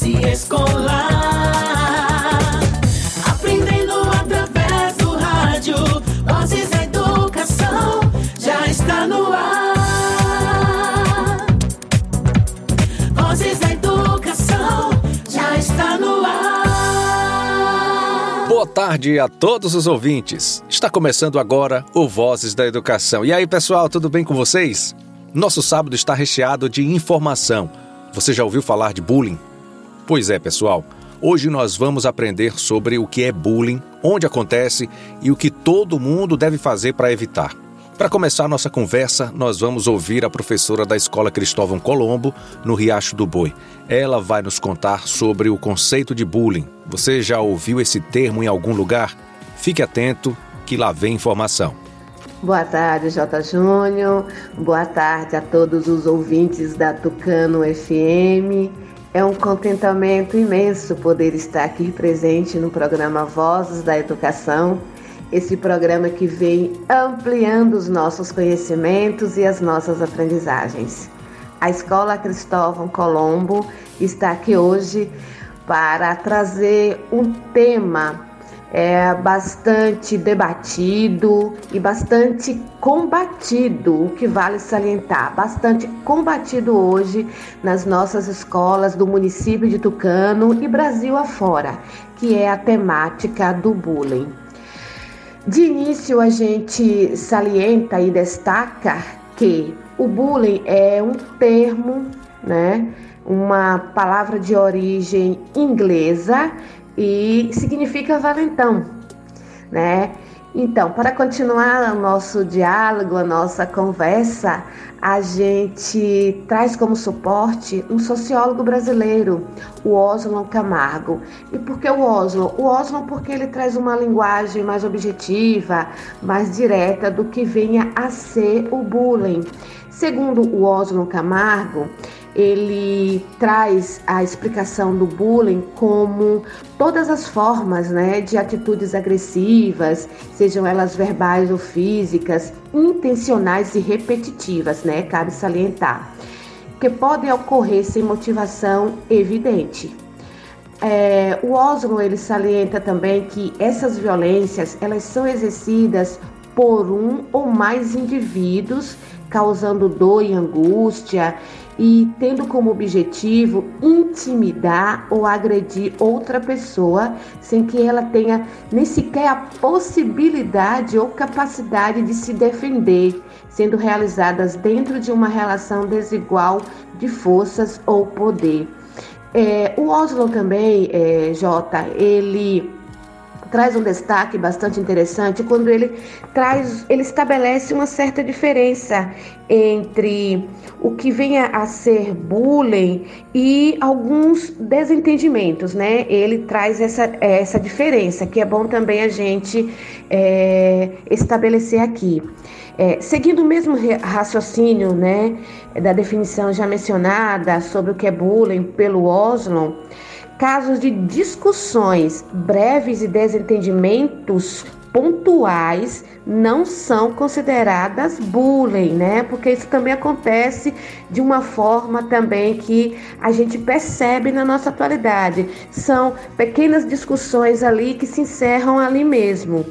classe escolar. Aprendendo através do rádio, Vozes da Educação já está no ar. Vozes da Educação já está no ar. Boa tarde a todos os ouvintes. Está começando agora o Vozes da Educação. E aí, pessoal, tudo bem com vocês? Nosso sábado está recheado de informação. Você já ouviu falar de bullying? Pois é, pessoal. Hoje nós vamos aprender sobre o que é bullying, onde acontece e o que todo mundo deve fazer para evitar. Para começar nossa conversa, nós vamos ouvir a professora da Escola Cristóvão Colombo, no Riacho do Boi. Ela vai nos contar sobre o conceito de bullying. Você já ouviu esse termo em algum lugar? Fique atento que lá vem informação. Boa tarde, J. Júnior. Boa tarde a todos os ouvintes da Tucano FM. É um contentamento imenso poder estar aqui presente no programa Vozes da Educação, esse programa que vem ampliando os nossos conhecimentos e as nossas aprendizagens. A Escola Cristóvão Colombo está aqui hoje para trazer um tema é bastante debatido e bastante combatido, o que vale salientar, bastante combatido hoje nas nossas escolas do município de Tucano e Brasil afora, que é a temática do bullying. De início, a gente salienta e destaca que o bullying é um termo, né, uma palavra de origem inglesa e significa valentão, né? Então, para continuar o nosso diálogo, a nossa conversa, a gente traz como suporte um sociólogo brasileiro, o Oslo Camargo. E por que o Oslo? O Oslo porque ele traz uma linguagem mais objetiva, mais direta do que venha a ser o bullying. Segundo o Oslo Camargo, ele traz a explicação do bullying como todas as formas né, de atitudes agressivas, sejam elas verbais ou físicas, intencionais e repetitivas, né, cabe salientar, que podem ocorrer sem motivação evidente. É, o Oslo ele salienta também que essas violências elas são exercidas por um ou mais indivíduos, causando dor e angústia e tendo como objetivo intimidar ou agredir outra pessoa sem que ela tenha nem sequer a possibilidade ou capacidade de se defender, sendo realizadas dentro de uma relação desigual de forças ou poder. É, o Oslo também, é, Jota, ele traz um destaque bastante interessante quando ele traz, ele estabelece uma certa diferença entre o que venha a ser bullying e alguns desentendimentos, né? Ele traz essa, essa diferença que é bom também a gente é, estabelecer aqui. É, seguindo o mesmo raciocínio, né, da definição já mencionada sobre o que é bullying pelo Oslo, casos de discussões breves e desentendimentos pontuais não são consideradas bullying, né? Porque isso também acontece de uma forma também que a gente percebe na nossa atualidade. São pequenas discussões ali que se encerram ali mesmo.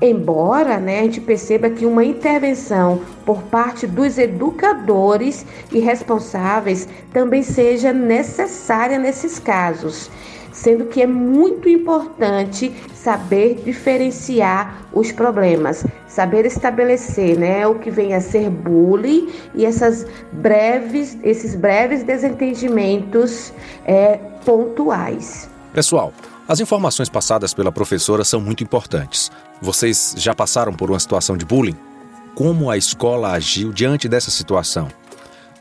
Embora né, a gente perceba que uma intervenção por parte dos educadores e responsáveis também seja necessária nesses casos, sendo que é muito importante saber diferenciar os problemas, saber estabelecer né, o que vem a ser bullying e essas breves, esses breves desentendimentos é, pontuais. Pessoal, as informações passadas pela professora são muito importantes. Vocês já passaram por uma situação de bullying? Como a escola agiu diante dessa situação?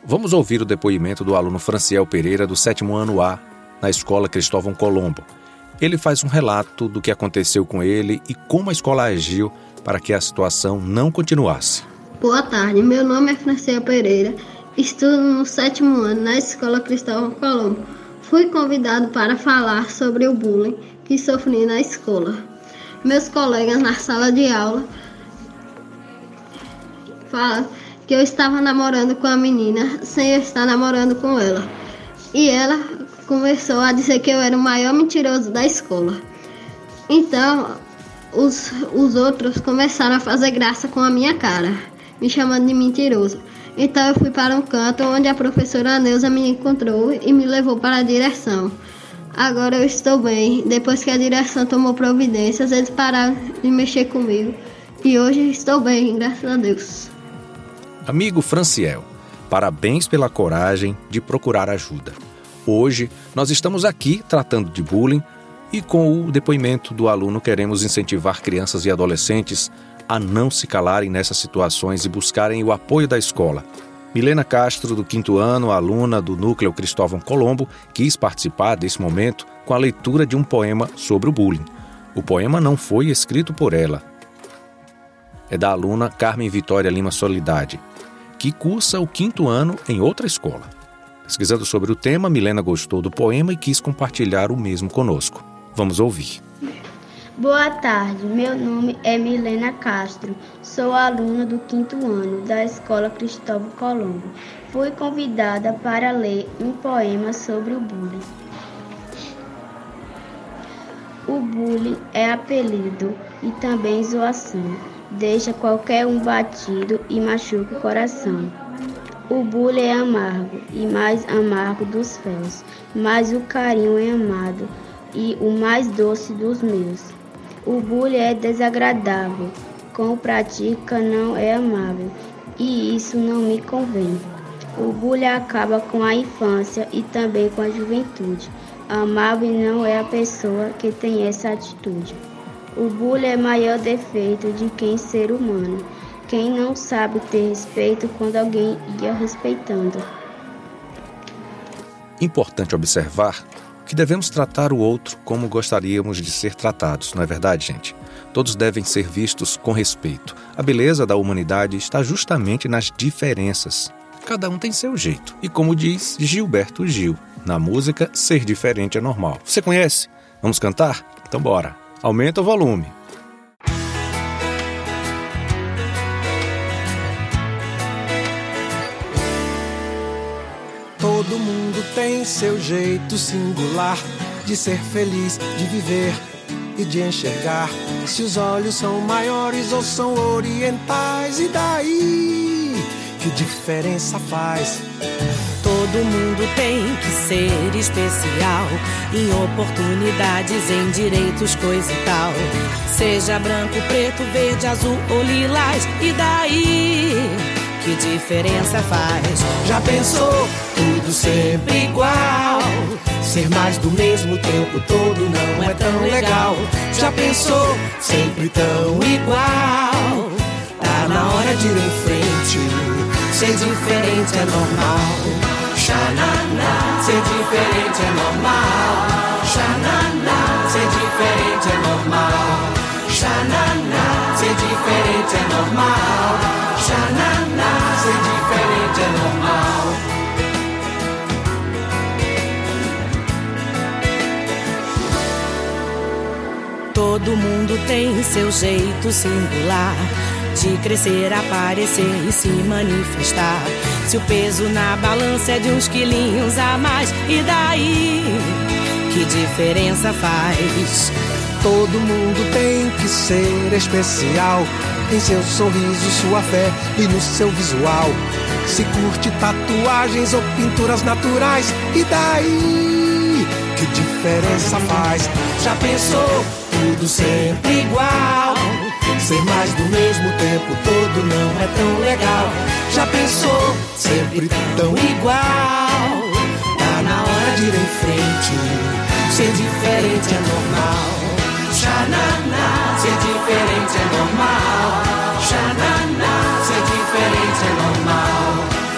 Vamos ouvir o depoimento do aluno Franciel Pereira, do sétimo ano A, na escola Cristóvão Colombo. Ele faz um relato do que aconteceu com ele e como a escola agiu para que a situação não continuasse. Boa tarde, meu nome é Franciel Pereira, estudo no sétimo ano na escola Cristóvão Colombo. Fui convidado para falar sobre o bullying que sofri na escola. Meus colegas na sala de aula falam que eu estava namorando com a menina sem eu estar namorando com ela. E ela começou a dizer que eu era o maior mentiroso da escola. Então, os, os outros começaram a fazer graça com a minha cara, me chamando de mentiroso. Então eu fui para um canto onde a professora Neuza me encontrou e me levou para a direção. Agora eu estou bem. Depois que a direção tomou providências, eles pararam de mexer comigo. E hoje estou bem, graças a Deus. Amigo Franciel, parabéns pela coragem de procurar ajuda. Hoje nós estamos aqui tratando de bullying e com o depoimento do aluno queremos incentivar crianças e adolescentes a não se calarem nessas situações e buscarem o apoio da escola. Milena Castro, do quinto ano, aluna do Núcleo Cristóvão Colombo, quis participar desse momento com a leitura de um poema sobre o bullying. O poema não foi escrito por ela. É da aluna Carmen Vitória Lima Solidade, que cursa o quinto ano em outra escola. Pesquisando sobre o tema, Milena gostou do poema e quis compartilhar o mesmo conosco. Vamos ouvir. Boa tarde, meu nome é Milena Castro, sou aluna do quinto ano da Escola Cristóvão Colombo. Fui convidada para ler um poema sobre o bullying. O bullying é apelido e também zoação, deixa qualquer um batido e machuca o coração. O bullying é amargo e mais amargo dos féus, mas o carinho é amado e o mais doce dos meus. O bullying é desagradável, com prática não é amável, e isso não me convém. O bullying acaba com a infância e também com a juventude. Amável não é a pessoa que tem essa atitude. O bullying é maior defeito de quem ser humano. Quem não sabe ter respeito quando alguém ia respeitando. Importante observar que devemos tratar o outro como gostaríamos de ser tratados, não é verdade, gente? Todos devem ser vistos com respeito. A beleza da humanidade está justamente nas diferenças. Cada um tem seu jeito. E como diz Gilberto Gil, na música Ser Diferente é Normal. Você conhece? Vamos cantar? Então bora. Aumenta o volume. Seu jeito singular de ser feliz, de viver e de enxergar. Se os olhos são maiores ou são orientais, e daí? Que diferença faz? Todo mundo tem que ser especial em oportunidades, em direitos, coisa e tal. Seja branco, preto, verde, azul ou lilás, e daí? Que diferença faz? Já pensou? Tudo sempre igual. Ser mais do mesmo tempo todo não é tão legal. Já pensou? Sempre tão igual. Tá na hora de ir em frente. Ser diferente é normal. Xananá. Ser diferente é normal. Xananá. Ser diferente é normal. Xananá. Ser diferente é normal. Xananá. Todo mundo tem seu jeito singular de crescer, aparecer e se manifestar. Se o peso na balança é de uns quilinhos a mais, e daí? Que diferença faz? Todo mundo tem que ser especial. Em seu sorriso, sua fé e no seu visual. Se curte tatuagens ou pinturas naturais, e daí? Que diferença faz? Já pensou? Tudo sempre igual. Ser mais do mesmo tempo todo não é tão legal. Já pensou? Sempre tão igual. Tá na hora de ir em frente. Ser diferente é normal. Xananá, ser diferente é normal. Xananá, ser diferente é normal.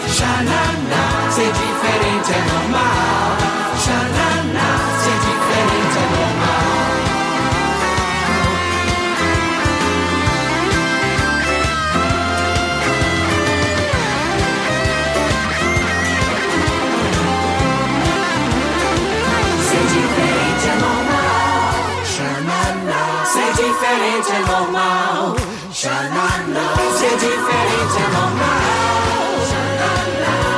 Xananá, ser diferente é normal. Xananá, ser diferente é normal. Ser diferente é normal. Xananá, ser diferente é normal. Xananá,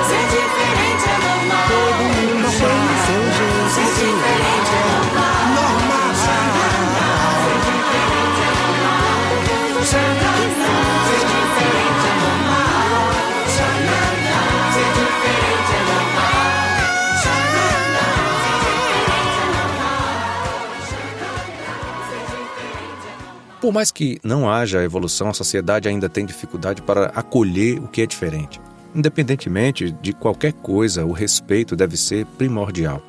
Por mais que não haja evolução, a sociedade ainda tem dificuldade para acolher o que é diferente. Independentemente de qualquer coisa, o respeito deve ser primordial.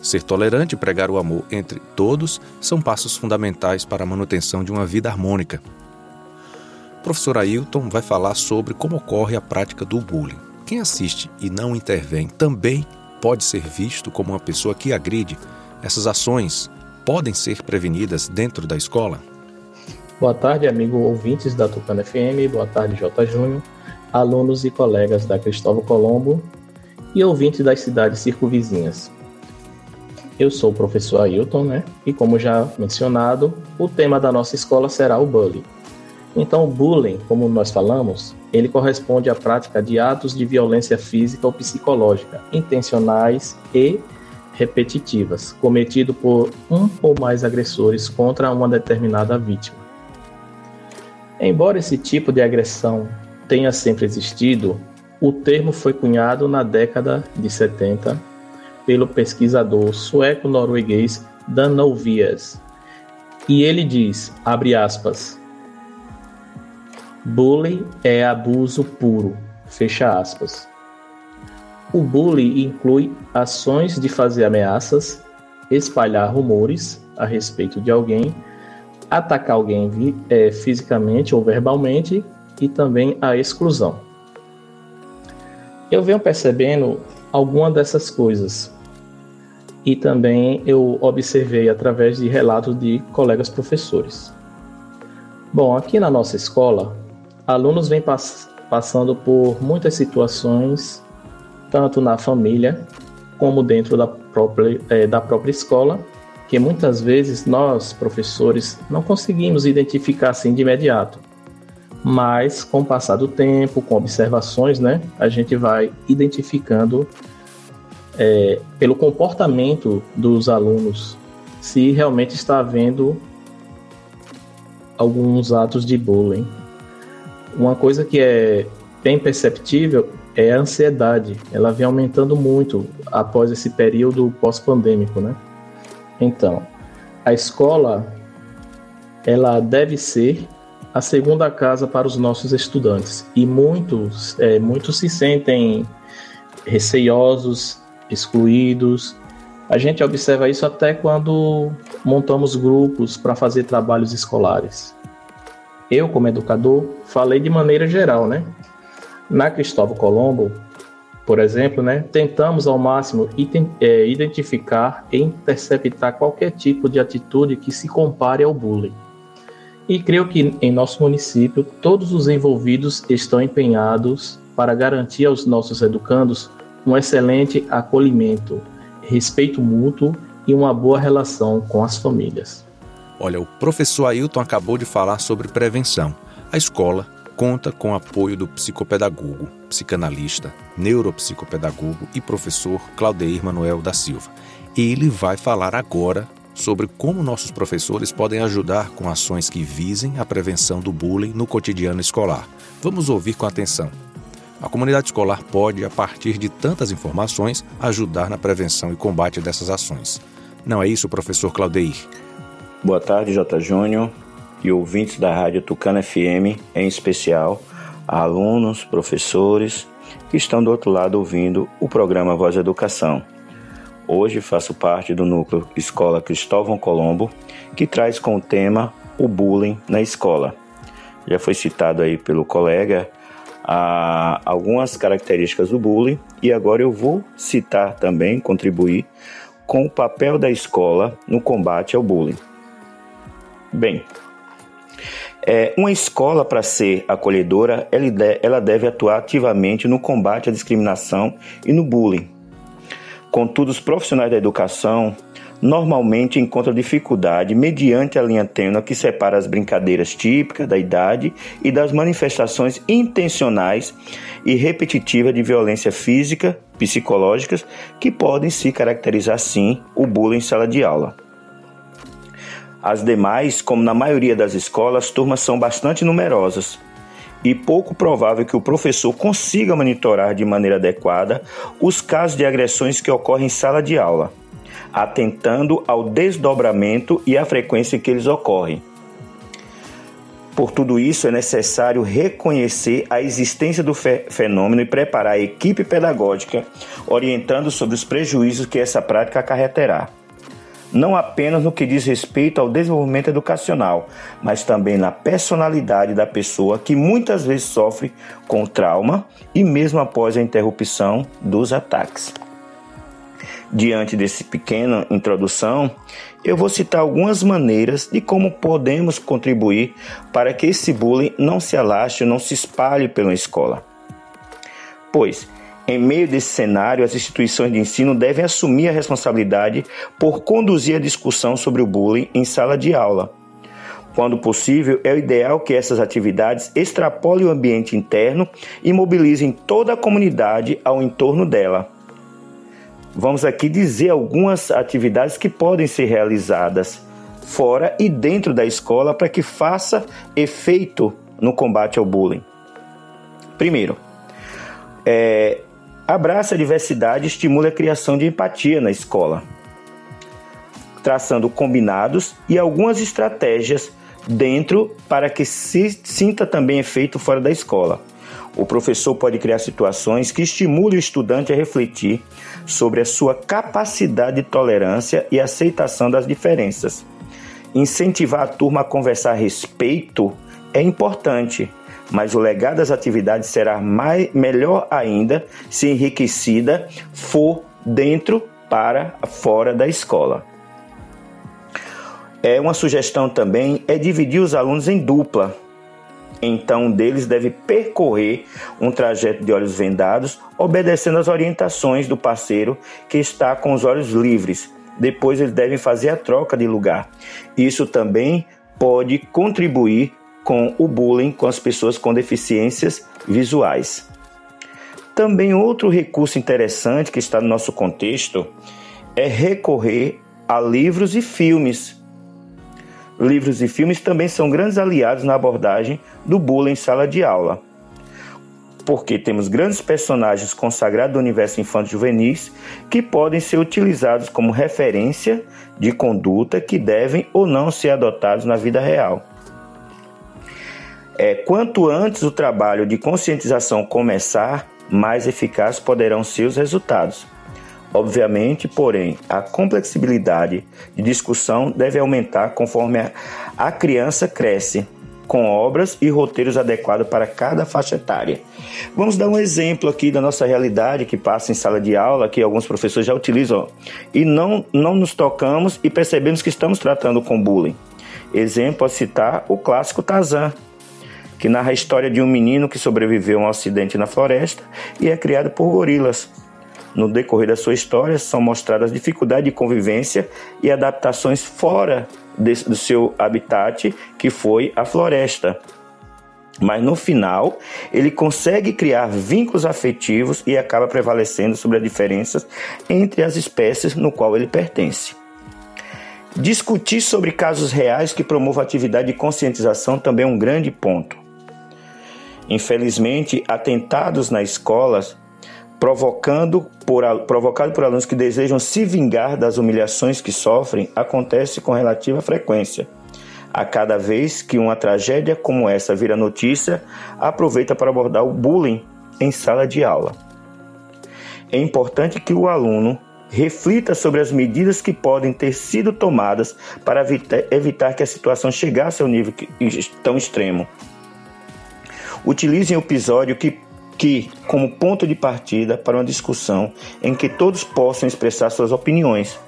Ser tolerante e pregar o amor entre todos são passos fundamentais para a manutenção de uma vida harmônica. O professor Ailton vai falar sobre como ocorre a prática do bullying. Quem assiste e não intervém também pode ser visto como uma pessoa que agride. Essas ações podem ser prevenidas dentro da escola? Boa tarde, amigo ouvintes da Tucana FM. Boa tarde, J. Júnior, alunos e colegas da Cristóvão Colombo e ouvintes das cidades circunvizinhas. Eu sou o professor Ailton, né? E como já mencionado, o tema da nossa escola será o bullying. Então, o bullying, como nós falamos, ele corresponde à prática de atos de violência física ou psicológica, intencionais e repetitivas, cometido por um ou mais agressores contra uma determinada vítima. Embora esse tipo de agressão tenha sempre existido, o termo foi cunhado na década de 70 pelo pesquisador sueco-norueguês Dan Novias. E ele diz, abre aspas, bullying é abuso puro, fecha aspas. O bullying inclui ações de fazer ameaças, espalhar rumores a respeito de alguém, atacar alguém é, fisicamente ou verbalmente e também a exclusão. Eu venho percebendo alguma dessas coisas e também eu observei através de relatos de colegas professores. Bom, aqui na nossa escola, alunos vêm pass passando por muitas situações, tanto na família como dentro da própria, é, da própria escola, que muitas vezes nós, professores, não conseguimos identificar assim de imediato. Mas com o passar do tempo, com observações, né, a gente vai identificando é, pelo comportamento dos alunos se realmente está havendo alguns atos de bullying. Uma coisa que é bem perceptível é a ansiedade. Ela vem aumentando muito após esse período pós-pandêmico, né? Então, a escola ela deve ser a segunda casa para os nossos estudantes e muitos, é, muitos se sentem receiosos, excluídos. A gente observa isso até quando montamos grupos para fazer trabalhos escolares. Eu, como educador, falei de maneira geral, né? Na Cristóvão Colombo, por exemplo, né, tentamos ao máximo é, identificar e interceptar qualquer tipo de atitude que se compare ao bullying. E creio que em nosso município todos os envolvidos estão empenhados para garantir aos nossos educandos um excelente acolhimento, respeito mútuo e uma boa relação com as famílias. Olha, o professor Ailton acabou de falar sobre prevenção. A escola conta com o apoio do psicopedagogo, psicanalista, neuropsicopedagogo e professor Claudeir Manuel da Silva. Ele vai falar agora sobre como nossos professores podem ajudar com ações que visem a prevenção do bullying no cotidiano escolar. Vamos ouvir com atenção. A comunidade escolar pode, a partir de tantas informações, ajudar na prevenção e combate dessas ações. Não é isso, professor Claudeir? Boa tarde, J. Júnior e ouvintes da Rádio Tucana FM, em especial alunos, professores que estão do outro lado ouvindo o programa Voz Educação. Hoje faço parte do núcleo Escola Cristóvão Colombo, que traz com o tema o bullying na escola. Já foi citado aí pelo colega a algumas características do bullying e agora eu vou citar também, contribuir com o papel da escola no combate ao bullying. Bem, é, uma escola, para ser acolhedora, ela deve atuar ativamente no combate à discriminação e no bullying. Contudo, os profissionais da educação normalmente encontra dificuldade mediante a linha tênue que separa as brincadeiras típicas da idade e das manifestações intencionais e repetitivas de violência física, psicológicas, que podem se caracterizar sim o bullying em sala de aula. As demais, como na maioria das escolas, as turmas são bastante numerosas e pouco provável que o professor consiga monitorar de maneira adequada os casos de agressões que ocorrem em sala de aula atentando ao desdobramento e à frequência que eles ocorrem. Por tudo isso, é necessário reconhecer a existência do fenômeno e preparar a equipe pedagógica orientando sobre os prejuízos que essa prática acarreterá. Não apenas no que diz respeito ao desenvolvimento educacional, mas também na personalidade da pessoa que muitas vezes sofre com trauma e mesmo após a interrupção dos ataques. Diante desse pequena introdução, eu vou citar algumas maneiras de como podemos contribuir para que esse bullying não se alastre, não se espalhe pela escola. Pois, em meio desse cenário, as instituições de ensino devem assumir a responsabilidade por conduzir a discussão sobre o bullying em sala de aula. Quando possível, é o ideal que essas atividades extrapolem o ambiente interno e mobilizem toda a comunidade ao entorno dela vamos aqui dizer algumas atividades que podem ser realizadas fora e dentro da escola para que faça efeito no combate ao bullying. Primeiro, é, abraça a diversidade e estimula a criação de empatia na escola, traçando combinados e algumas estratégias dentro para que se sinta também efeito fora da escola. O professor pode criar situações que estimulem o estudante a refletir sobre a sua capacidade de tolerância e aceitação das diferenças. Incentivar a turma a conversar a respeito é importante, mas o legado das atividades será mais, melhor ainda se enriquecida for dentro para fora da escola. É uma sugestão também é dividir os alunos em dupla então, um deles deve percorrer um trajeto de olhos vendados, obedecendo às orientações do parceiro que está com os olhos livres. Depois, eles devem fazer a troca de lugar. Isso também pode contribuir com o bullying com as pessoas com deficiências visuais. Também outro recurso interessante que está no nosso contexto é recorrer a livros e filmes livros e filmes também são grandes aliados na abordagem do bullying em sala de aula. Porque temos grandes personagens consagrados do universo infanto-juvenis que podem ser utilizados como referência de conduta que devem ou não ser adotados na vida real. É, quanto antes o trabalho de conscientização começar, mais eficazes poderão ser os resultados. Obviamente, porém, a complexibilidade de discussão deve aumentar conforme a criança cresce, com obras e roteiros adequados para cada faixa etária. Vamos dar um exemplo aqui da nossa realidade que passa em sala de aula, que alguns professores já utilizam, e não, não nos tocamos e percebemos que estamos tratando com bullying. Exemplo a citar o clássico Tarzan, que narra a história de um menino que sobreviveu a um acidente na floresta e é criado por gorilas no decorrer da sua história, são mostradas dificuldades de convivência e adaptações fora de, do seu habitat, que foi a floresta. Mas no final, ele consegue criar vínculos afetivos e acaba prevalecendo sobre as diferenças entre as espécies no qual ele pertence. Discutir sobre casos reais que promovam atividade de conscientização também é um grande ponto. Infelizmente, atentados nas escolas provocando por, provocado por alunos que desejam se vingar das humilhações que sofrem, acontece com relativa frequência. A cada vez que uma tragédia como essa vira notícia, aproveita para abordar o bullying em sala de aula. É importante que o aluno reflita sobre as medidas que podem ter sido tomadas para evitar que a situação chegasse ao nível tão extremo. Utilize o episódio que que como ponto de partida para uma discussão em que todos possam expressar suas opiniões.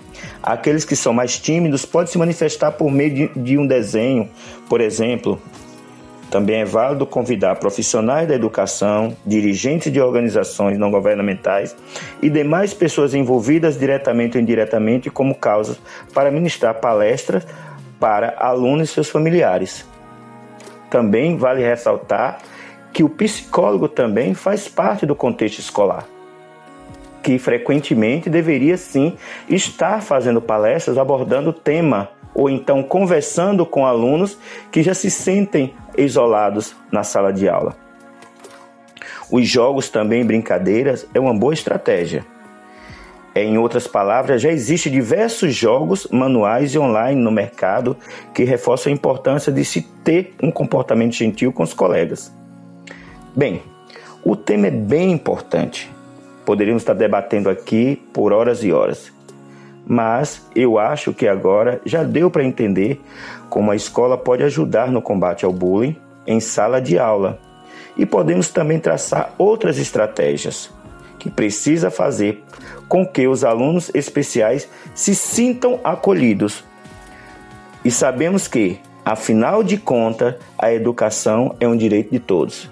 Aqueles que são mais tímidos podem se manifestar por meio de, de um desenho, por exemplo. Também é válido convidar profissionais da educação, dirigentes de organizações não governamentais e demais pessoas envolvidas diretamente ou indiretamente como causas para ministrar palestras para alunos e seus familiares. Também vale ressaltar que o psicólogo também faz parte do contexto escolar, que frequentemente deveria sim estar fazendo palestras abordando o tema ou então conversando com alunos que já se sentem isolados na sala de aula. Os jogos também brincadeiras é uma boa estratégia. Em outras palavras, já existem diversos jogos, manuais e online no mercado que reforçam a importância de se ter um comportamento gentil com os colegas. Bem, o tema é bem importante. Poderíamos estar debatendo aqui por horas e horas. Mas eu acho que agora já deu para entender como a escola pode ajudar no combate ao bullying em sala de aula. E podemos também traçar outras estratégias que precisa fazer com que os alunos especiais se sintam acolhidos. E sabemos que, afinal de contas, a educação é um direito de todos.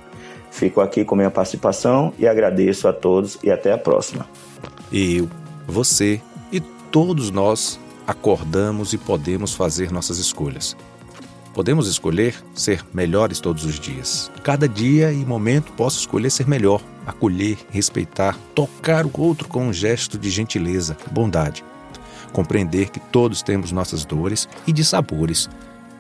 Fico aqui com minha participação e agradeço a todos e até a próxima. Eu, você e todos nós acordamos e podemos fazer nossas escolhas. Podemos escolher ser melhores todos os dias. Cada dia e momento posso escolher ser melhor, acolher, respeitar, tocar o outro com um gesto de gentileza, bondade. Compreender que todos temos nossas dores e de sabores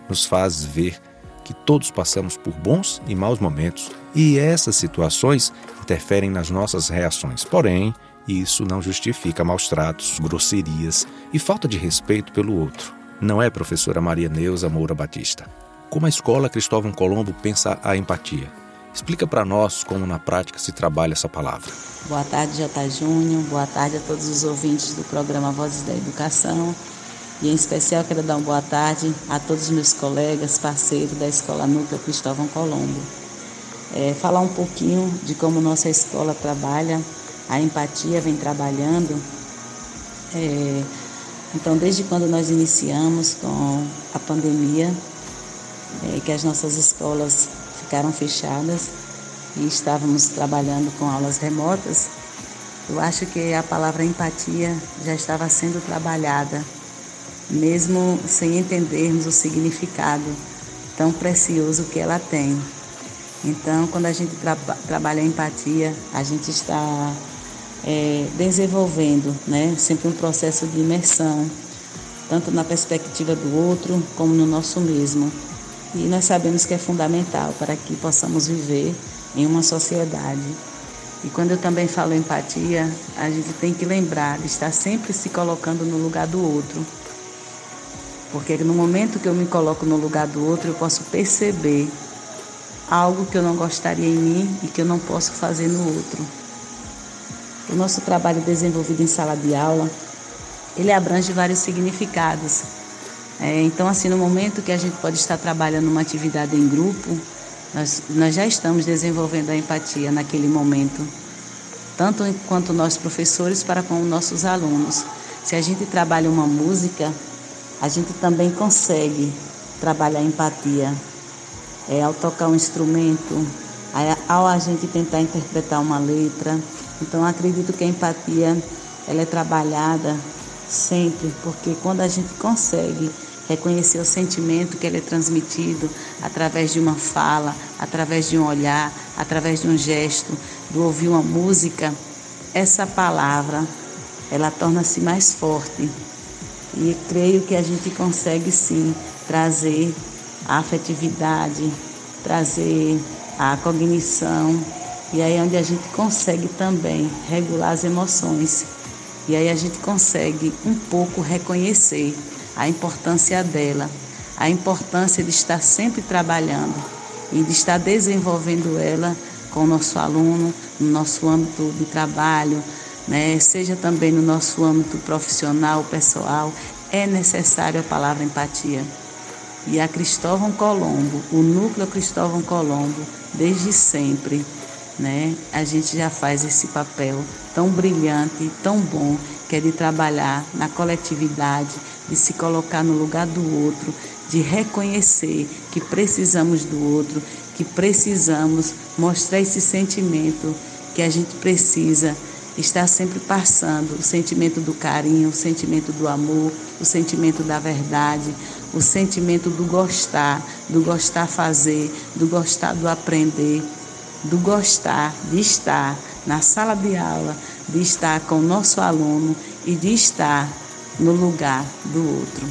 nos faz ver que todos passamos por bons e maus momentos e essas situações interferem nas nossas reações. Porém, isso não justifica maus tratos, grosserias e falta de respeito pelo outro não é, professora Maria Neuza Moura Batista? Como a escola Cristóvão Colombo pensa a empatia? Explica para nós como na prática se trabalha essa palavra. Boa tarde, J. Júnior. Boa tarde a todos os ouvintes do programa Vozes da Educação. E em especial quero dar uma boa tarde a todos os meus colegas, parceiros da Escola Núcleo Cristóvão Colombo. É, falar um pouquinho de como nossa escola trabalha, a empatia vem trabalhando. É, então, desde quando nós iniciamos com a pandemia, é, que as nossas escolas ficaram fechadas e estávamos trabalhando com aulas remotas, eu acho que a palavra empatia já estava sendo trabalhada, mesmo sem entendermos o significado tão precioso que ela tem. Então, quando a gente tra trabalha a empatia, a gente está é, desenvolvendo né, sempre um processo de imersão, tanto na perspectiva do outro como no nosso mesmo. E nós sabemos que é fundamental para que possamos viver em uma sociedade. E quando eu também falo empatia, a gente tem que lembrar de estar sempre se colocando no lugar do outro. Porque no momento que eu me coloco no lugar do outro, eu posso perceber algo que eu não gostaria em mim e que eu não posso fazer no outro. O nosso trabalho desenvolvido em sala de aula, ele abrange vários significados. É, então, assim, no momento que a gente pode estar trabalhando uma atividade em grupo, nós, nós já estamos desenvolvendo a empatia naquele momento, tanto quanto nós professores para com nossos alunos. Se a gente trabalha uma música, a gente também consegue trabalhar a empatia. É, ao tocar um instrumento, ao a gente tentar interpretar uma letra, então acredito que a empatia ela é trabalhada sempre, porque quando a gente consegue reconhecer o sentimento que ele é transmitido através de uma fala, através de um olhar, através de um gesto, do ouvir uma música, essa palavra ela torna-se mais forte. E creio que a gente consegue sim trazer a afetividade, trazer a cognição, e aí é onde a gente consegue também regular as emoções. E aí a gente consegue um pouco reconhecer a importância dela, a importância de estar sempre trabalhando e de estar desenvolvendo ela com o nosso aluno, no nosso âmbito de trabalho, né? seja também no nosso âmbito profissional, pessoal, é necessário a palavra empatia. E a Cristóvão Colombo, o núcleo Cristóvão Colombo, desde sempre, né? A gente já faz esse papel tão brilhante, tão bom, que é de trabalhar na coletividade, de se colocar no lugar do outro, de reconhecer que precisamos do outro, que precisamos mostrar esse sentimento que a gente precisa estar sempre passando, o sentimento do carinho, o sentimento do amor, o sentimento da verdade, o sentimento do gostar, do gostar fazer, do gostar do aprender do gostar de estar na sala de aula, de estar com o nosso aluno e de estar no lugar do outro.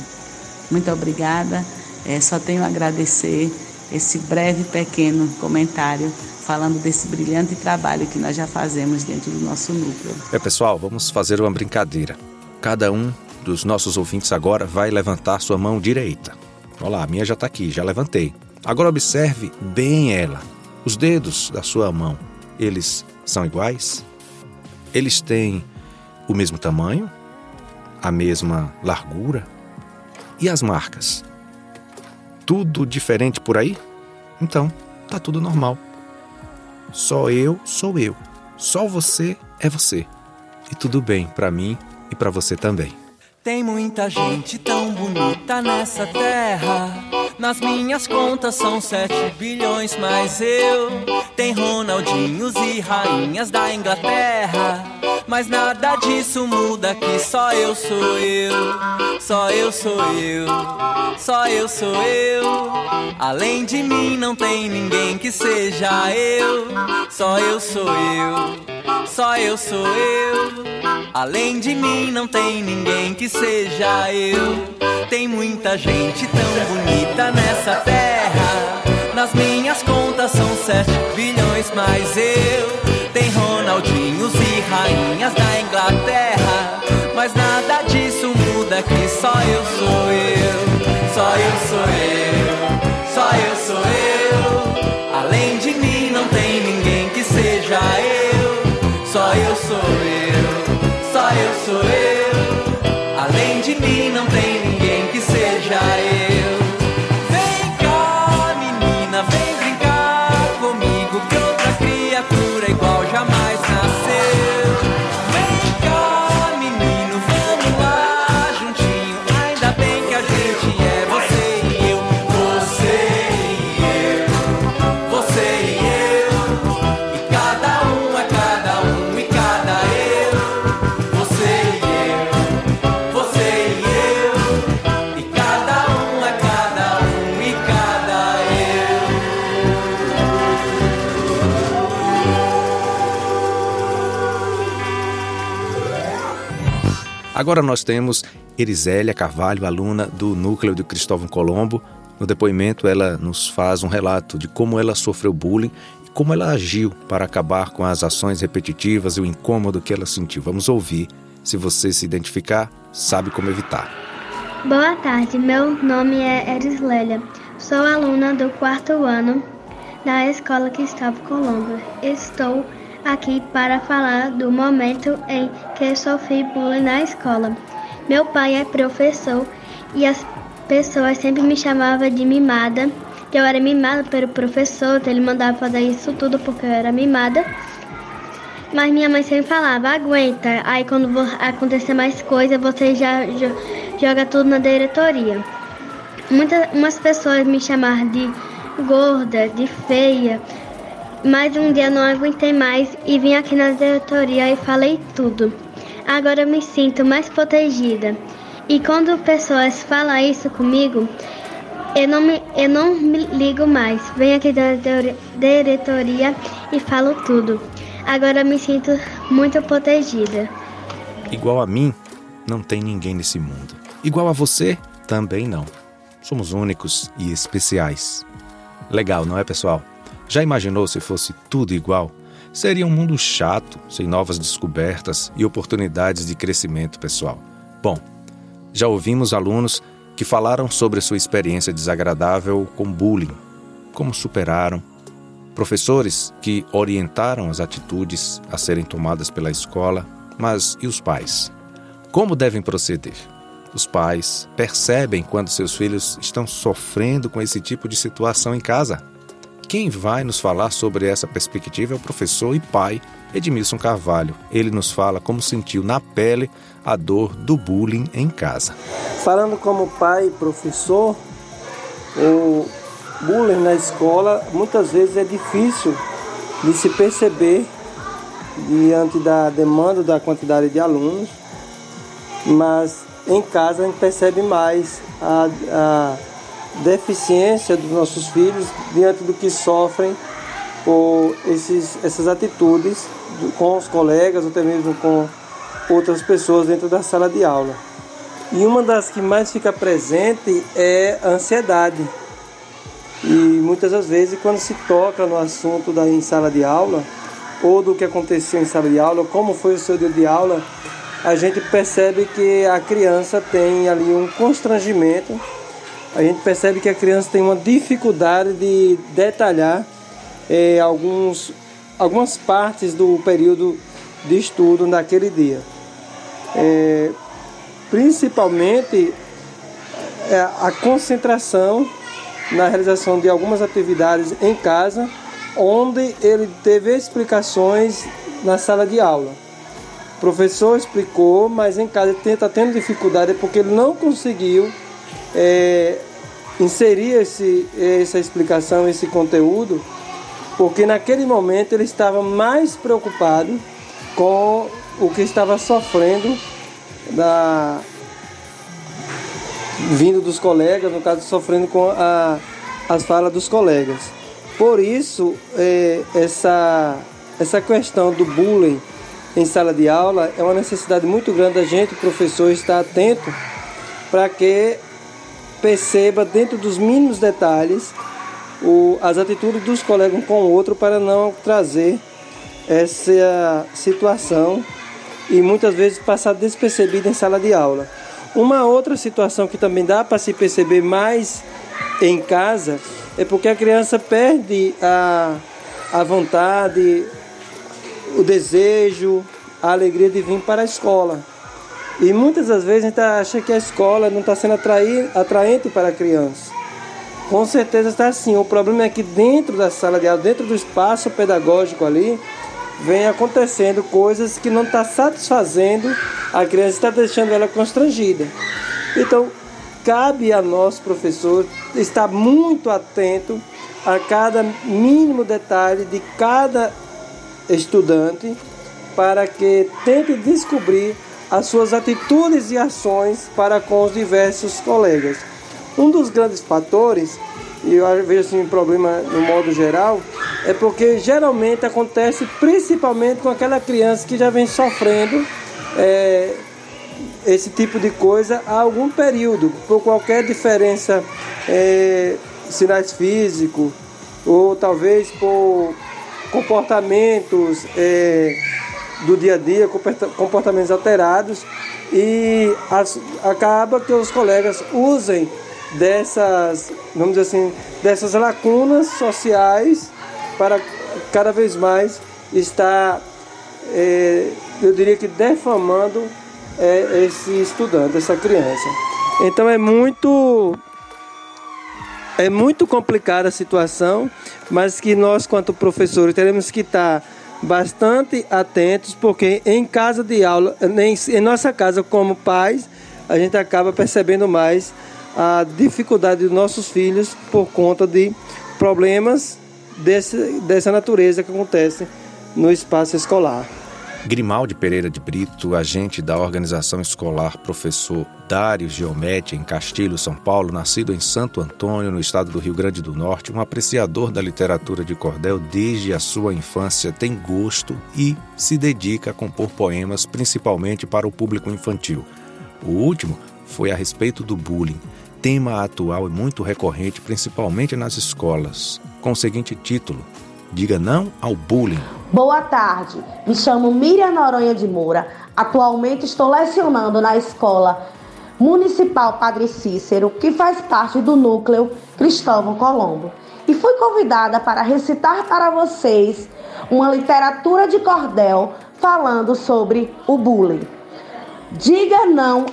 Muito obrigada. É, só tenho a agradecer esse breve, pequeno comentário falando desse brilhante trabalho que nós já fazemos dentro do nosso núcleo. É, pessoal, vamos fazer uma brincadeira. Cada um dos nossos ouvintes agora vai levantar sua mão direita. Olha lá, a minha já está aqui, já levantei. Agora observe bem ela. Os dedos da sua mão, eles são iguais? Eles têm o mesmo tamanho? A mesma largura? E as marcas? Tudo diferente por aí? Então, tá tudo normal. Só eu sou eu. Só você é você. E tudo bem para mim e para você também. Tem muita gente tão bonita nessa terra. Nas minhas contas são 7 bilhões, mas eu. Tem Ronaldinhos e rainhas da Inglaterra. Mas nada disso muda que só eu sou eu. Só eu sou eu. Só eu sou eu. Além de mim não tem ninguém que seja eu. Só eu sou eu. Só eu sou eu. Além de mim não tem ninguém que seja eu. Tem muita gente tão bonita nessa terra. Nas minhas contas são 7 bilhões, mas eu. Tem Ronaldinhos e rainhas da Inglaterra. Mas nada disso muda que só eu sou eu. Só eu sou eu. Só eu sou eu. Além de mim não tem ninguém que seja eu. Só eu sou eu. Além de Agora nós temos Erizélia Carvalho, aluna do núcleo de Cristóvão Colombo. No depoimento, ela nos faz um relato de como ela sofreu bullying e como ela agiu para acabar com as ações repetitivas e o incômodo que ela sentiu. Vamos ouvir. Se você se identificar, sabe como evitar. Boa tarde, meu nome é Erislélia. Sou aluna do quarto ano da Escola Cristóvão Colombo. Estou aqui para falar do momento em que sofri bullying na escola. Meu pai é professor e as pessoas sempre me chamavam de mimada. Eu era mimada pelo professor, então ele mandava fazer isso tudo porque eu era mimada. Mas minha mãe sempre falava, aguenta. Aí quando acontecer mais coisa, você já jo- joga tudo na diretoria. Muitas umas pessoas me chamaram de gorda, de feia. Mas um dia não aguentei mais e vim aqui na diretoria e falei tudo. Agora me sinto mais protegida. E quando pessoas falam isso comigo, eu não me, eu não me ligo mais. Venho aqui dire- diretoria e falo tudo. Agora me sinto muito protegida. Igual a mim, não tem ninguém nesse mundo. Igual a você, também não. Somos únicos e especiais. Legal, não é, pessoal? Já imaginou se fosse tudo igual? Seria um mundo chato, sem novas descobertas e oportunidades de crescimento pessoal. Bom, já ouvimos alunos que falaram sobre sua experiência desagradável com bullying, como superaram, professores que orientaram as atitudes a serem tomadas pela escola, mas e os pais? Como devem proceder? Os pais percebem quando seus filhos estão sofrendo com esse tipo de situação em casa? Quem vai nos falar sobre essa perspectiva é o professor e pai Edmilson Carvalho. Ele nos fala como sentiu na pele a dor do bullying em casa. Falando como pai e professor, o bullying na escola muitas vezes é difícil de se perceber diante da demanda da quantidade de alunos, mas em casa a gente percebe mais a, a deficiência dos nossos filhos diante do que sofrem por esses, essas atitudes com os colegas ou até mesmo com outras pessoas dentro da sala de aula. E uma das que mais fica presente é a ansiedade. E muitas das vezes, quando se toca no assunto da em sala de aula, ou do que aconteceu em sala de aula, como foi o seu dia de aula, a gente percebe que a criança tem ali um constrangimento, a gente percebe que a criança tem uma dificuldade de detalhar é, alguns, algumas partes do período de estudo naquele dia. É, principalmente é, a concentração na realização de algumas atividades em casa, onde ele teve explicações na sala de aula. O professor explicou, mas em casa ele está tendo dificuldade porque ele não conseguiu é, inserir esse, essa explicação, esse conteúdo, porque naquele momento ele estava mais preocupado com o que estava sofrendo da, vindo dos colegas, no caso, sofrendo com a, as falas dos colegas. Por isso, é, essa, essa questão do bullying em sala de aula é uma necessidade muito grande da gente, professor, estar atento para que perceba dentro dos mínimos detalhes o, as atitudes dos colegas um com o outro para não trazer essa situação e muitas vezes passar despercebida em sala de aula. Uma outra situação que também dá para se perceber mais em casa é porque a criança perde a, a vontade, o desejo, a alegria de vir para a escola. E muitas das vezes a gente acha que a escola não está sendo atrair, atraente para a criança. Com certeza está assim. O problema é que dentro da sala de aula, dentro do espaço pedagógico ali, vem acontecendo coisas que não está satisfazendo a criança, está deixando ela constrangida. Então, cabe a nós, professor, estar muito atento a cada mínimo detalhe de cada estudante para que tente descobrir as suas atitudes e ações para com os diversos colegas. Um dos grandes fatores e eu vejo assim um problema no modo geral, é porque geralmente acontece principalmente com aquela criança que já vem sofrendo é, esse tipo de coisa há algum período, por qualquer diferença, é, sinais físicos, ou talvez por comportamentos é, do dia a dia, comportamentos alterados, e as, acaba que os colegas usem dessas, vamos dizer assim, dessas lacunas sociais para cada vez mais estar, é, eu diria que defamando é, esse estudante, essa criança. Então é muito é muito complicada a situação, mas que nós, quanto professores, teremos que estar bastante atentos, porque em casa de aula, em nossa casa como pais, a gente acaba percebendo mais a dificuldade dos nossos filhos por conta de problemas desse, dessa natureza que acontece no espaço escolar. Grimaldi Pereira de Brito, agente da organização escolar Professor Dário Geomete, em Castilho, São Paulo, nascido em Santo Antônio, no estado do Rio Grande do Norte, um apreciador da literatura de cordel desde a sua infância, tem gosto e se dedica a compor poemas principalmente para o público infantil. O último foi a respeito do bullying tema atual e muito recorrente, principalmente nas escolas, com o seguinte título: Diga não ao bullying. Boa tarde, me chamo Miriam Noronha de Moura. Atualmente estou lecionando na escola Municipal Padre Cícero, que faz parte do núcleo Cristóvão Colombo. E fui convidada para recitar para vocês uma literatura de cordel falando sobre o bullying. Diga não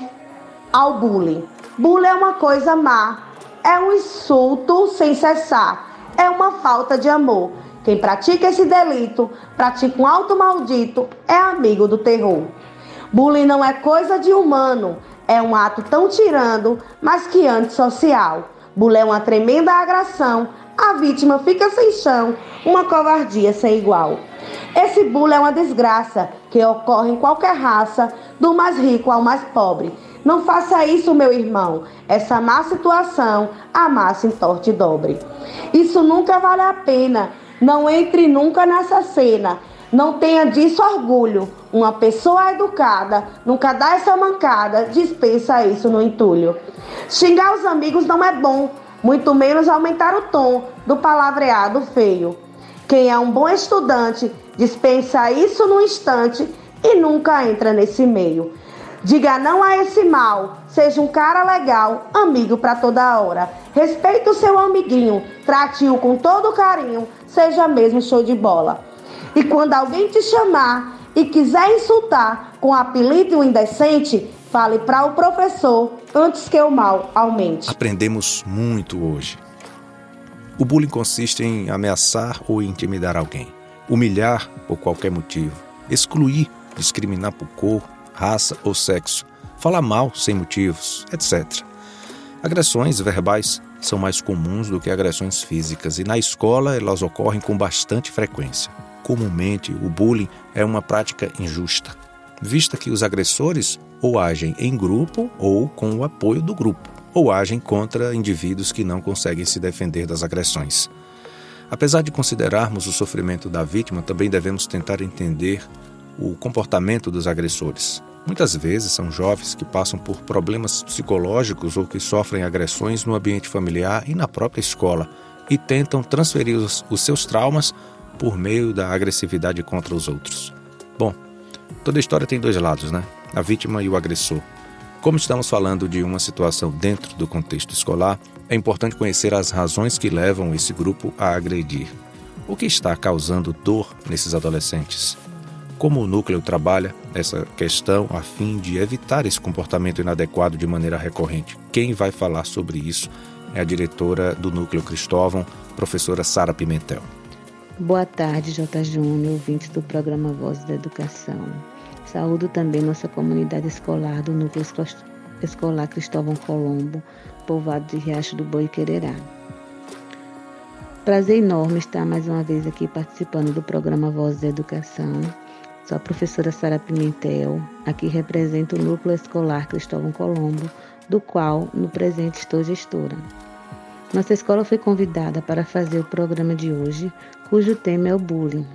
ao bullying. Bullying é uma coisa má, é um insulto sem cessar, é uma falta de amor. Quem pratica esse delito, pratica um alto maldito, é amigo do terror. Bullying não é coisa de humano, é um ato tão tirando, mas que antissocial. Bullying é uma tremenda agressão, a vítima fica sem chão, uma covardia sem igual. Esse bullying é uma desgraça que ocorre em qualquer raça, do mais rico ao mais pobre. Não faça isso, meu irmão. Essa má situação amassa em torte dobre. Isso nunca vale a pena. Não entre nunca nessa cena. Não tenha disso orgulho. Uma pessoa educada nunca dá essa mancada, dispensa isso no entulho. Xingar os amigos não é bom, muito menos aumentar o tom. do palavreado feio. Quem é um bom estudante dispensa isso no instante e nunca entra nesse meio. Diga não a esse mal, seja um cara legal, amigo para toda hora. Respeite o seu amiguinho, trate-o com todo carinho, seja mesmo show de bola. E quando alguém te chamar e quiser insultar com apelido indecente, fale para o professor antes que o mal aumente. Aprendemos muito hoje. O bullying consiste em ameaçar ou intimidar alguém, humilhar por qualquer motivo, excluir, discriminar por cor, raça ou sexo, falar mal sem motivos, etc. Agressões verbais são mais comuns do que agressões físicas e na escola elas ocorrem com bastante frequência. Comumente, o bullying é uma prática injusta, vista que os agressores ou agem em grupo ou com o apoio do grupo, ou agem contra indivíduos que não conseguem se defender das agressões. Apesar de considerarmos o sofrimento da vítima, também devemos tentar entender o comportamento dos agressores. Muitas vezes são jovens que passam por problemas psicológicos ou que sofrem agressões no ambiente familiar e na própria escola e tentam transferir os, os seus traumas por meio da agressividade contra os outros. Bom, toda história tem dois lados, né? A vítima e o agressor. Como estamos falando de uma situação dentro do contexto escolar, é importante conhecer as razões que levam esse grupo a agredir. O que está causando dor nesses adolescentes? Como o núcleo trabalha essa questão a fim de evitar esse comportamento inadequado de maneira recorrente? Quem vai falar sobre isso é a diretora do Núcleo Cristóvão, professora Sara Pimentel. Boa tarde, J. Júnior, ouvintes do programa Voz da Educação. Saúdo também nossa comunidade escolar do Núcleo Escolar Cristóvão Colombo, povoado de Riacho do Boi Quererá. Prazer enorme estar mais uma vez aqui participando do programa Voz da Educação Sou a professora Sara Pimentel, aqui represento o Núcleo Escolar Cristóvão Colombo, do qual, no presente, estou gestora. Nossa escola foi convidada para fazer o programa de hoje, cujo tema é o bullying.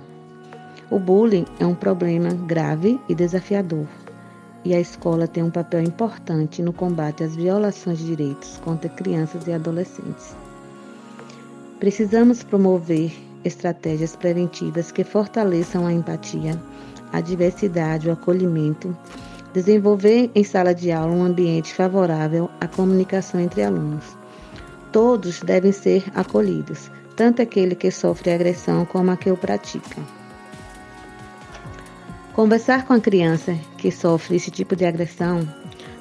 O bullying é um problema grave e desafiador, e a escola tem um papel importante no combate às violações de direitos contra crianças e adolescentes. Precisamos promover estratégias preventivas que fortaleçam a empatia a diversidade, o acolhimento, desenvolver em sala de aula um ambiente favorável à comunicação entre alunos. Todos devem ser acolhidos, tanto aquele que sofre agressão como a que o pratica. Conversar com a criança que sofre esse tipo de agressão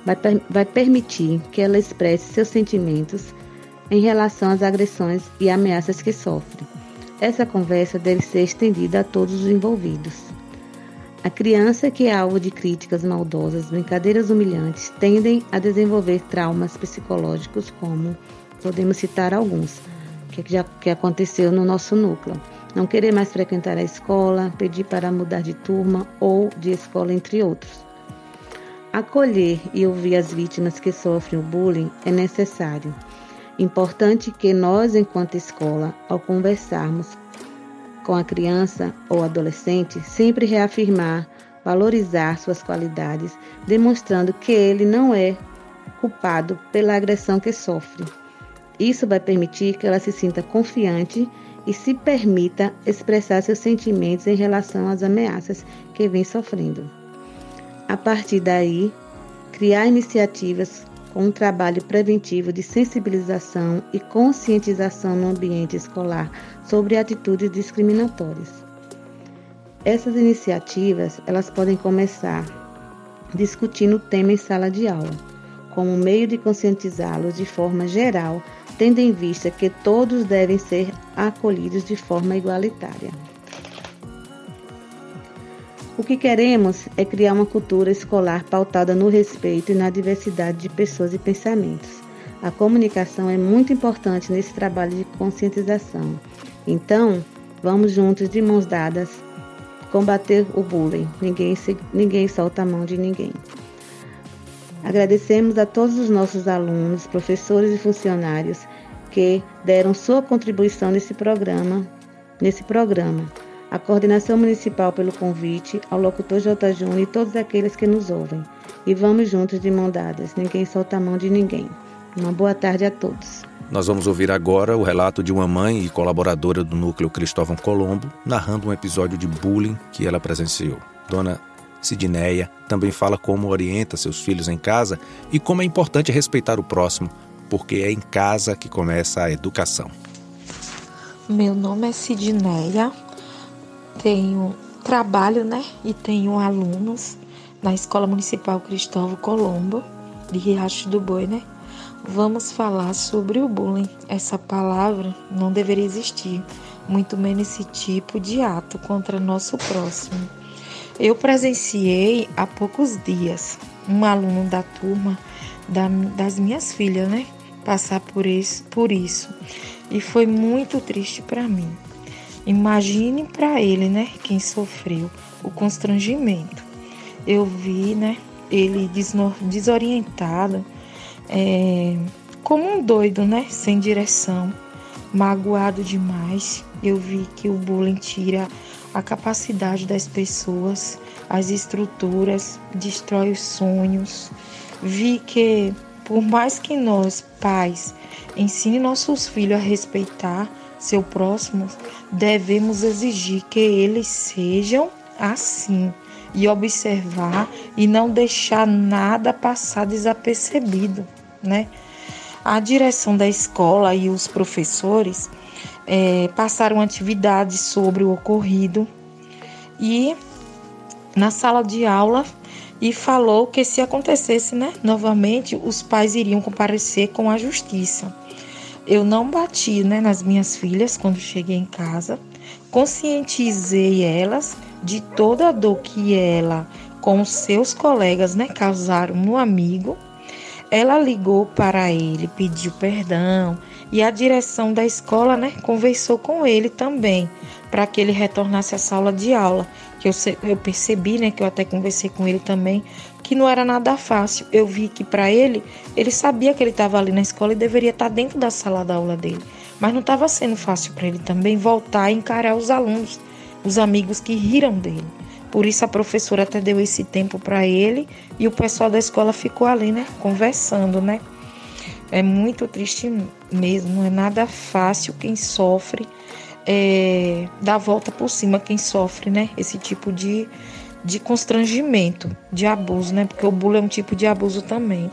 vai, vai permitir que ela expresse seus sentimentos em relação às agressões e ameaças que sofre. Essa conversa deve ser estendida a todos os envolvidos. A criança que é alvo de críticas maldosas, brincadeiras humilhantes, tendem a desenvolver traumas psicológicos, como podemos citar alguns, que já que aconteceu no nosso núcleo. Não querer mais frequentar a escola, pedir para mudar de turma ou de escola, entre outros. Acolher e ouvir as vítimas que sofrem o bullying é necessário. Importante que nós, enquanto escola, ao conversarmos com a criança ou adolescente, sempre reafirmar, valorizar suas qualidades, demonstrando que ele não é culpado pela agressão que sofre. Isso vai permitir que ela se sinta confiante e se permita expressar seus sentimentos em relação às ameaças que vem sofrendo. A partir daí, criar iniciativas com um trabalho preventivo de sensibilização e conscientização no ambiente escolar sobre atitudes discriminatórias. Essas iniciativas, elas podem começar discutindo o tema em sala de aula, como meio de conscientizá-los de forma geral, tendo em vista que todos devem ser acolhidos de forma igualitária. O que queremos é criar uma cultura escolar pautada no respeito e na diversidade de pessoas e pensamentos. A comunicação é muito importante nesse trabalho de conscientização. Então, vamos juntos de mãos dadas combater o bullying. Ninguém, se, ninguém solta a mão de ninguém. Agradecemos a todos os nossos alunos, professores e funcionários que deram sua contribuição nesse programa, nesse programa a coordenação municipal pelo convite, ao locutor J. Júnior e todos aqueles que nos ouvem. E vamos juntos de mão dadas, ninguém solta a mão de ninguém. Uma boa tarde a todos. Nós vamos ouvir agora o relato de uma mãe e colaboradora do núcleo Cristóvão Colombo, narrando um episódio de bullying que ela presenciou. Dona Sidneia também fala como orienta seus filhos em casa e como é importante respeitar o próximo, porque é em casa que começa a educação. Meu nome é Sidneia, tenho trabalho, né, e tenho alunos na Escola Municipal Cristóvão Colombo, de Riacho do Boi, né? Vamos falar sobre o bullying. Essa palavra não deveria existir, muito menos esse tipo de ato contra nosso próximo. Eu presenciei há poucos dias um aluno da turma da, das minhas filhas, né, passar por isso, por isso e foi muito triste para mim. Imagine para ele, né, quem sofreu o constrangimento. Eu vi, né, ele desorientado, é, como um doido, né, sem direção, magoado demais. Eu vi que o bullying tira a capacidade das pessoas, as estruturas, destrói os sonhos. Vi que por mais que nós, pais, ensine nossos filhos a respeitar seu próximo, devemos exigir que eles sejam assim e observar e não deixar nada passar desapercebido, né? A direção da escola e os professores é, passaram atividades sobre o ocorrido e na sala de aula e falou que se acontecesse, né, novamente, os pais iriam comparecer com a justiça. Eu não bati, né, nas minhas filhas quando cheguei em casa, conscientizei elas de toda a dor que ela com os seus colegas, né, causaram no amigo. Ela ligou para ele, pediu perdão e a direção da escola, né, conversou com ele também para que ele retornasse à sala de aula que eu, eu percebi, né, que eu até conversei com ele também, que não era nada fácil. Eu vi que para ele, ele sabia que ele estava ali na escola e deveria estar tá dentro da sala da aula dele, mas não estava sendo fácil para ele também voltar e encarar os alunos, os amigos que riram dele. Por isso a professora até deu esse tempo para ele e o pessoal da escola ficou ali, né, conversando, né? É muito triste mesmo, não é nada fácil quem sofre é, dar a volta por cima quem sofre, né? Esse tipo de, de constrangimento, de abuso, né? Porque o bullying é um tipo de abuso também.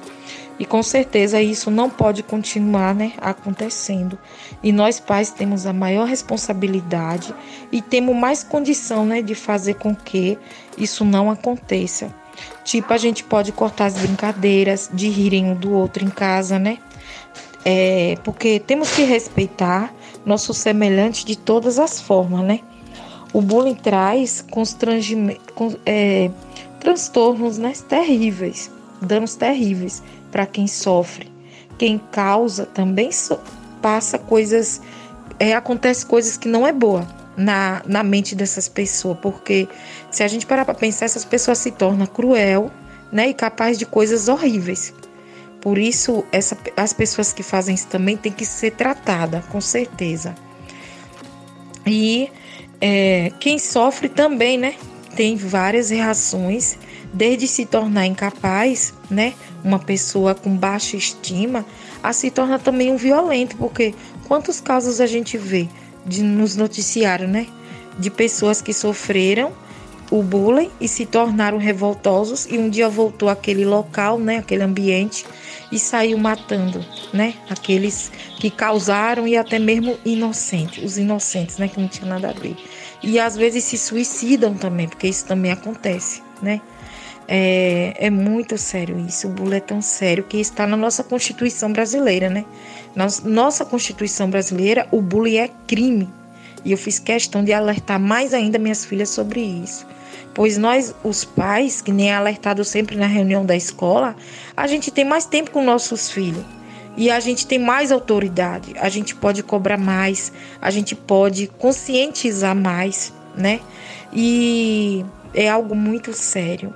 E com certeza isso não pode continuar né, acontecendo. E nós pais temos a maior responsabilidade e temos mais condição né, de fazer com que isso não aconteça. Tipo, a gente pode cortar as brincadeiras, de rirem um do outro em casa, né? É, porque temos que respeitar nosso semelhante de todas as formas, né? O bullying traz constrangimento, é, transtornos né, terríveis, danos terríveis para quem sofre. Quem causa também so, passa coisas, é, acontece coisas que não é boa na, na mente dessas pessoas, porque se a gente parar para pensar, essas pessoas se tornam cruel, né, e capaz de coisas horríveis. Por isso, essa, as pessoas que fazem isso também têm que ser tratadas, com certeza. E é, quem sofre também, né? Tem várias reações, desde se tornar incapaz, né? Uma pessoa com baixa estima, a se torna também um violento, porque quantos casos a gente vê de, nos noticiários, né? De pessoas que sofreram o bullying e se tornaram revoltosos e um dia voltou àquele local, né, aquele ambiente e saiu matando, né? Aqueles que causaram e até mesmo inocentes, os inocentes, né? Que não tinha nada a ver. E às vezes se suicidam também, porque isso também acontece, né? É, é muito sério isso. O bullying é tão sério que está na nossa Constituição brasileira, né? Na nossa Constituição brasileira, o bullying é crime. E eu fiz questão de alertar mais ainda minhas filhas sobre isso pois nós, os pais, que nem é alertado sempre na reunião da escola, a gente tem mais tempo com nossos filhos e a gente tem mais autoridade, a gente pode cobrar mais, a gente pode conscientizar mais, né? E é algo muito sério.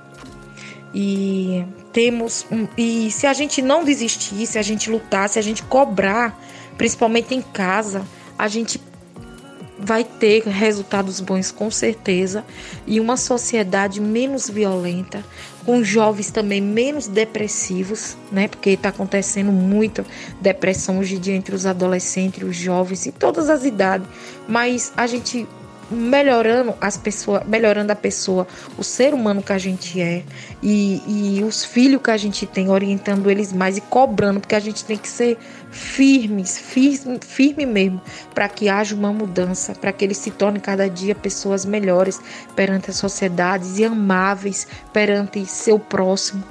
E temos e se a gente não desistir, se a gente lutar, se a gente cobrar, principalmente em casa, a gente vai ter resultados bons com certeza e uma sociedade menos violenta, com jovens também menos depressivos, né? Porque está acontecendo muita depressão hoje em dia entre os adolescentes, os jovens e todas as idades. Mas a gente melhorando as pessoas, melhorando a pessoa, o ser humano que a gente é e, e os filhos que a gente tem, orientando eles mais e cobrando, porque a gente tem que ser firmes, firme, firme mesmo, para que haja uma mudança, para que eles se tornem cada dia pessoas melhores perante a sociedade e amáveis perante seu próximo,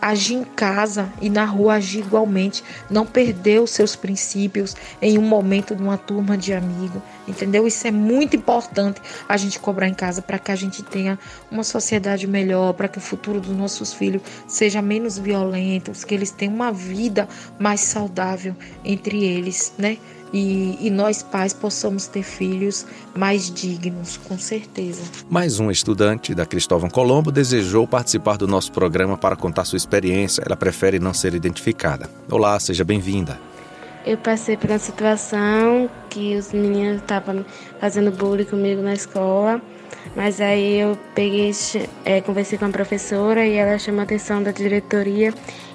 agir em casa e na rua agir igualmente, não perder os seus princípios em um momento de uma turma de amigos, entendeu? Isso é muito importante a gente cobrar em casa para que a gente tenha uma sociedade melhor, para que o futuro dos nossos filhos seja menos violento, que eles tenham uma vida mais saudável entre eles, né? E, e, nós pais possamos ter filhos mais dignos, com certeza. Mais um estudante da Cristóvão Colombo desejou participar do nosso programa para contar sua experiência. Ela prefere não ser identificada. Olá, seja bem-vinda. Eu passei por uma situação que os meninos estavam fazendo bullying comigo na escola, mas aí eu peguei, é, conversei com a professora e ela chamou a atenção da diretoria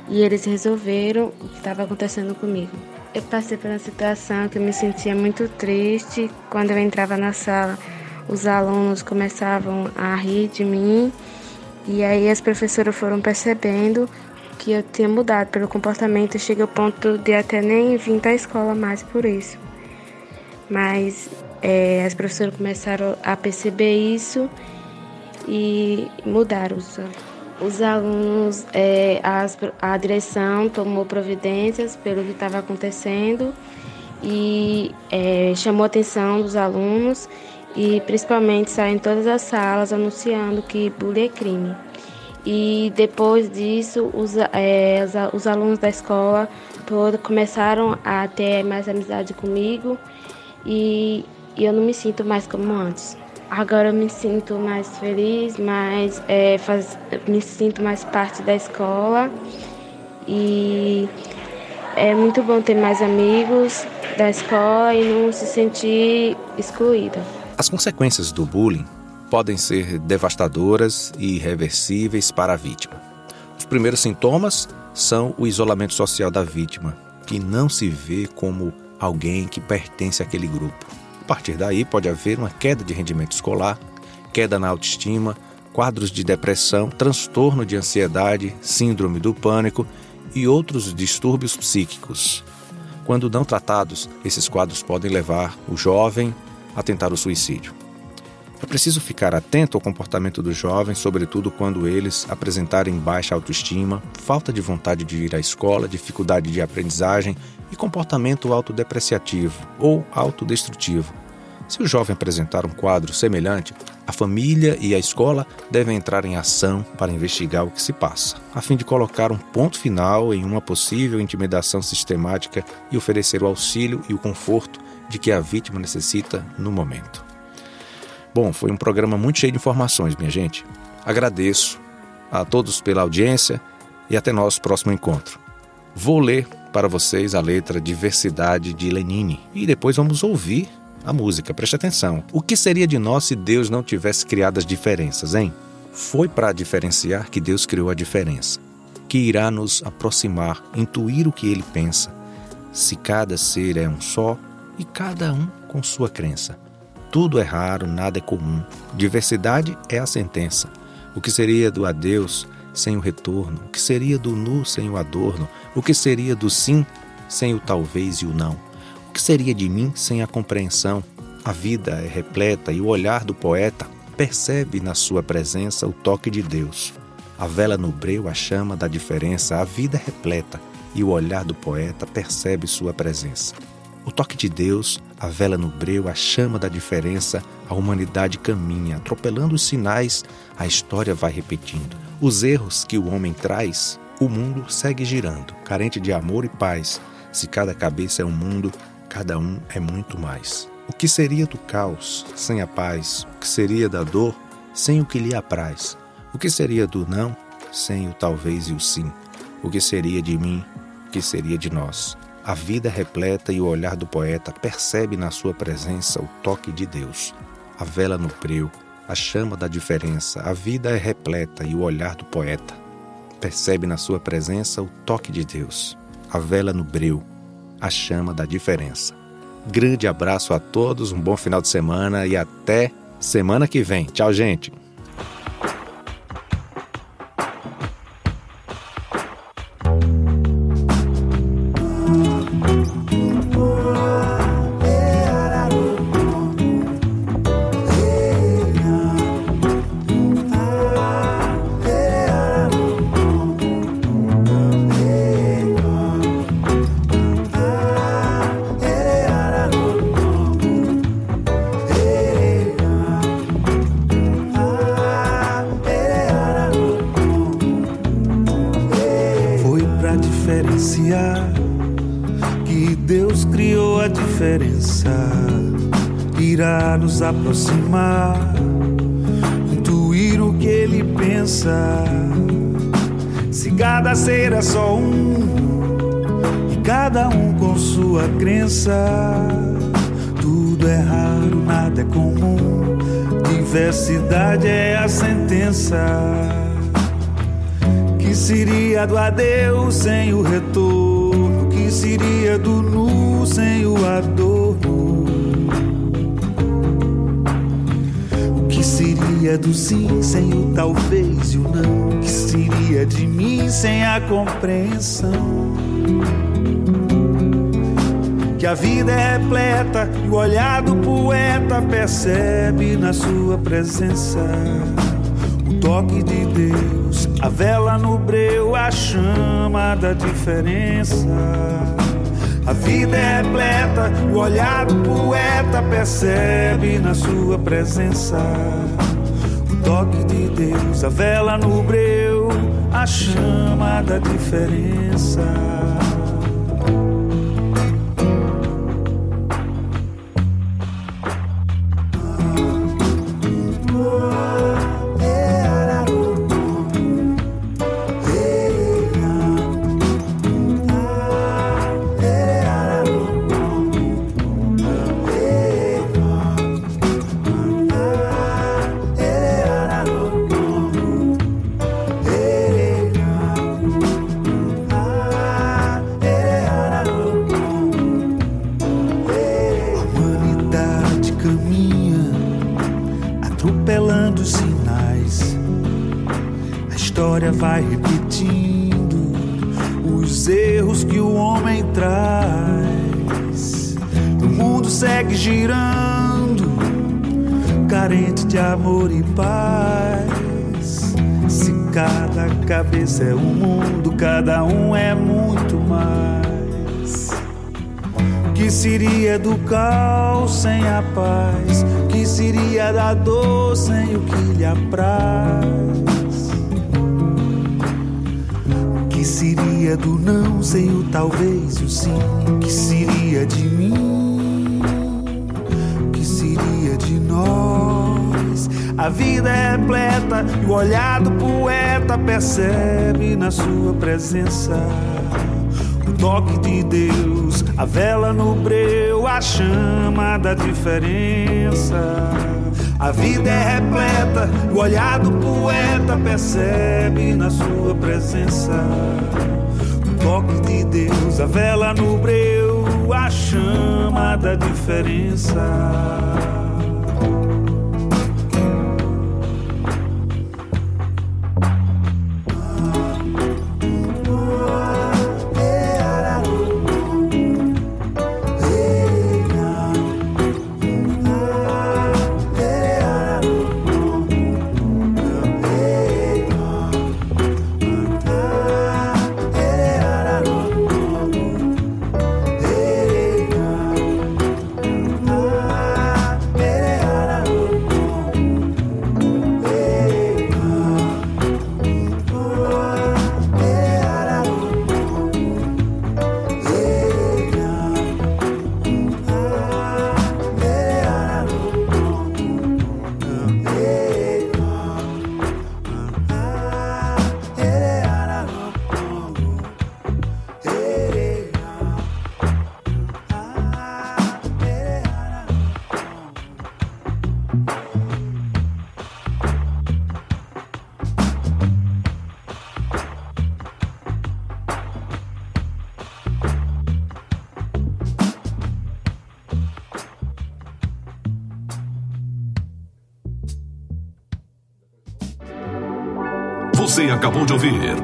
e eles resolveram o que estava acontecendo comigo. Eu passei por uma situação que eu me sentia muito triste. Quando eu entrava na sala, os alunos começavam a rir de mim. E aí as professoras foram percebendo que eu tinha mudado pelo comportamento. Cheguei ao ponto de até nem vir para a escola mais por isso. Mas é, as professoras começaram a perceber isso e mudaram os alunos os alunos, é, as, a direção tomou providências pelo que estava acontecendo e é, chamou a atenção dos alunos e principalmente saiu em todas as salas anunciando que bullying é crime. E depois disso, os, é, os, os alunos da escola toda começaram a ter mais amizade comigo e, e eu não me sinto mais como antes. Agora eu me sinto mais feliz, mais é, faz, me sinto mais parte da escola e é muito bom ter mais amigos da escola e não se sentir excluída. As consequências do bullying podem ser devastadoras e irreversíveis para a vítima. Os primeiros sintomas são o isolamento social da vítima, que não se vê como alguém que pertence àquele grupo. A partir daí, pode haver uma queda de rendimento escolar, queda na autoestima, quadros de depressão, transtorno de ansiedade, síndrome do pânico e outros distúrbios psíquicos. Quando não tratados, esses quadros podem levar o jovem a tentar o suicídio. É preciso ficar atento ao comportamento dos jovens, sobretudo quando eles apresentarem baixa autoestima, falta de vontade de ir à escola, dificuldade de aprendizagem e comportamento autodepreciativo ou autodestrutivo. Se o jovem apresentar um quadro semelhante, a família e a escola devem entrar em ação para investigar o que se passa, a fim de colocar um ponto final em uma possível intimidação sistemática e oferecer o auxílio e o conforto de que a vítima necessita no momento. Bom, foi um programa muito cheio de informações, minha gente. Agradeço a todos pela audiência e até nosso próximo encontro. Vou ler para vocês a letra Diversidade de Lenine e depois vamos ouvir a música. Preste atenção. O que seria de nós se Deus não tivesse criado as diferenças, hein? Foi para diferenciar que Deus criou a diferença, que irá nos aproximar, intuir o que ele pensa. Se cada ser é um só e cada um com sua crença. Tudo é raro, nada é comum. Diversidade é a sentença. O que seria do adeus sem o retorno? O que seria do nu sem o adorno? O que seria do sim sem o talvez e o não? O que seria de mim sem a compreensão? A vida é repleta e o olhar do poeta percebe na sua presença o toque de Deus. A vela no breu a chama da diferença, a vida é repleta e o olhar do poeta percebe sua presença. O toque de Deus, a vela no breu, a chama da diferença, a humanidade caminha, atropelando os sinais, a história vai repetindo. Os erros que o homem traz, o mundo segue girando, carente de amor e paz. Se cada cabeça é um mundo, cada um é muito mais. O que seria do caos sem a paz? O que seria da dor sem o que lhe apraz? O que seria do não sem o talvez e o sim? O que seria de mim? O que seria de nós? A vida repleta e o olhar do poeta percebe na sua presença o toque de Deus. A vela no breu, a chama da diferença. A vida é repleta e o olhar do poeta percebe na sua presença o toque de Deus. A vela no breu, a chama da diferença. Grande abraço a todos, um bom final de semana e até semana que vem. Tchau, gente. Aproximar, intuir o que ele pensa. Se cada ser é só um, e cada um com sua crença, tudo é raro, nada é comum. Diversidade é a sentença. Que seria do adeus sem o retorno? Que seria do nu sem o adorno? Seria do sim sem o talvez e o não? Que seria de mim sem a compreensão? Que a vida é repleta e o olhar do poeta percebe na sua presença o toque de Deus, a vela no breu, a chama da diferença. A vida é repleta, o olhar do poeta percebe na sua presença Deus, a vela no breu, a chama da diferença. Caos sem a paz? Que seria da dor sem o que lhe apraz? Que seria do não sem o talvez e o sim? Que seria de mim? Que seria de nós? A vida é repleta e o olhar do poeta percebe na sua presença o toque de Deus, a vela no breu, a chama da diferença. A vida é repleta, o olhar do poeta percebe na sua presença o toque de Deus, a vela no breu, a chama da diferença.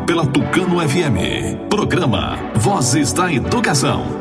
Pela Tucano FM. Programa Vozes da Educação.